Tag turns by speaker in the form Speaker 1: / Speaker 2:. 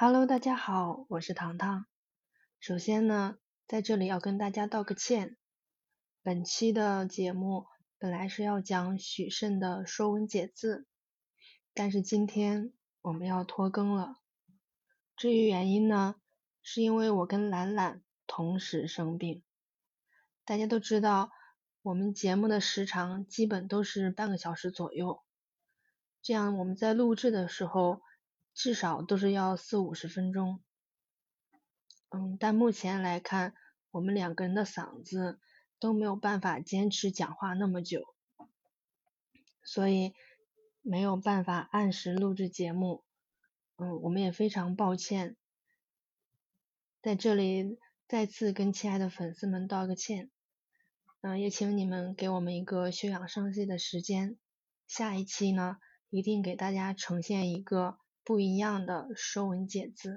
Speaker 1: Hello，大家好，我是糖糖。首先呢，在这里要跟大家道个歉。本期的节目本来是要讲许慎的《说文解字》，但是今天我们要拖更了。至于原因呢，是因为我跟兰兰同时生病。大家都知道，我们节目的时长基本都是半个小时左右，这样我们在录制的时候。至少都是要四五十分钟，嗯，但目前来看，我们两个人的嗓子都没有办法坚持讲话那么久，所以没有办法按时录制节目，嗯，我们也非常抱歉，在这里再次跟亲爱的粉丝们道个歉，嗯，也请你们给我们一个休养生息的时间，下一期呢，一定给大家呈现一个。不一样的《说文解字》。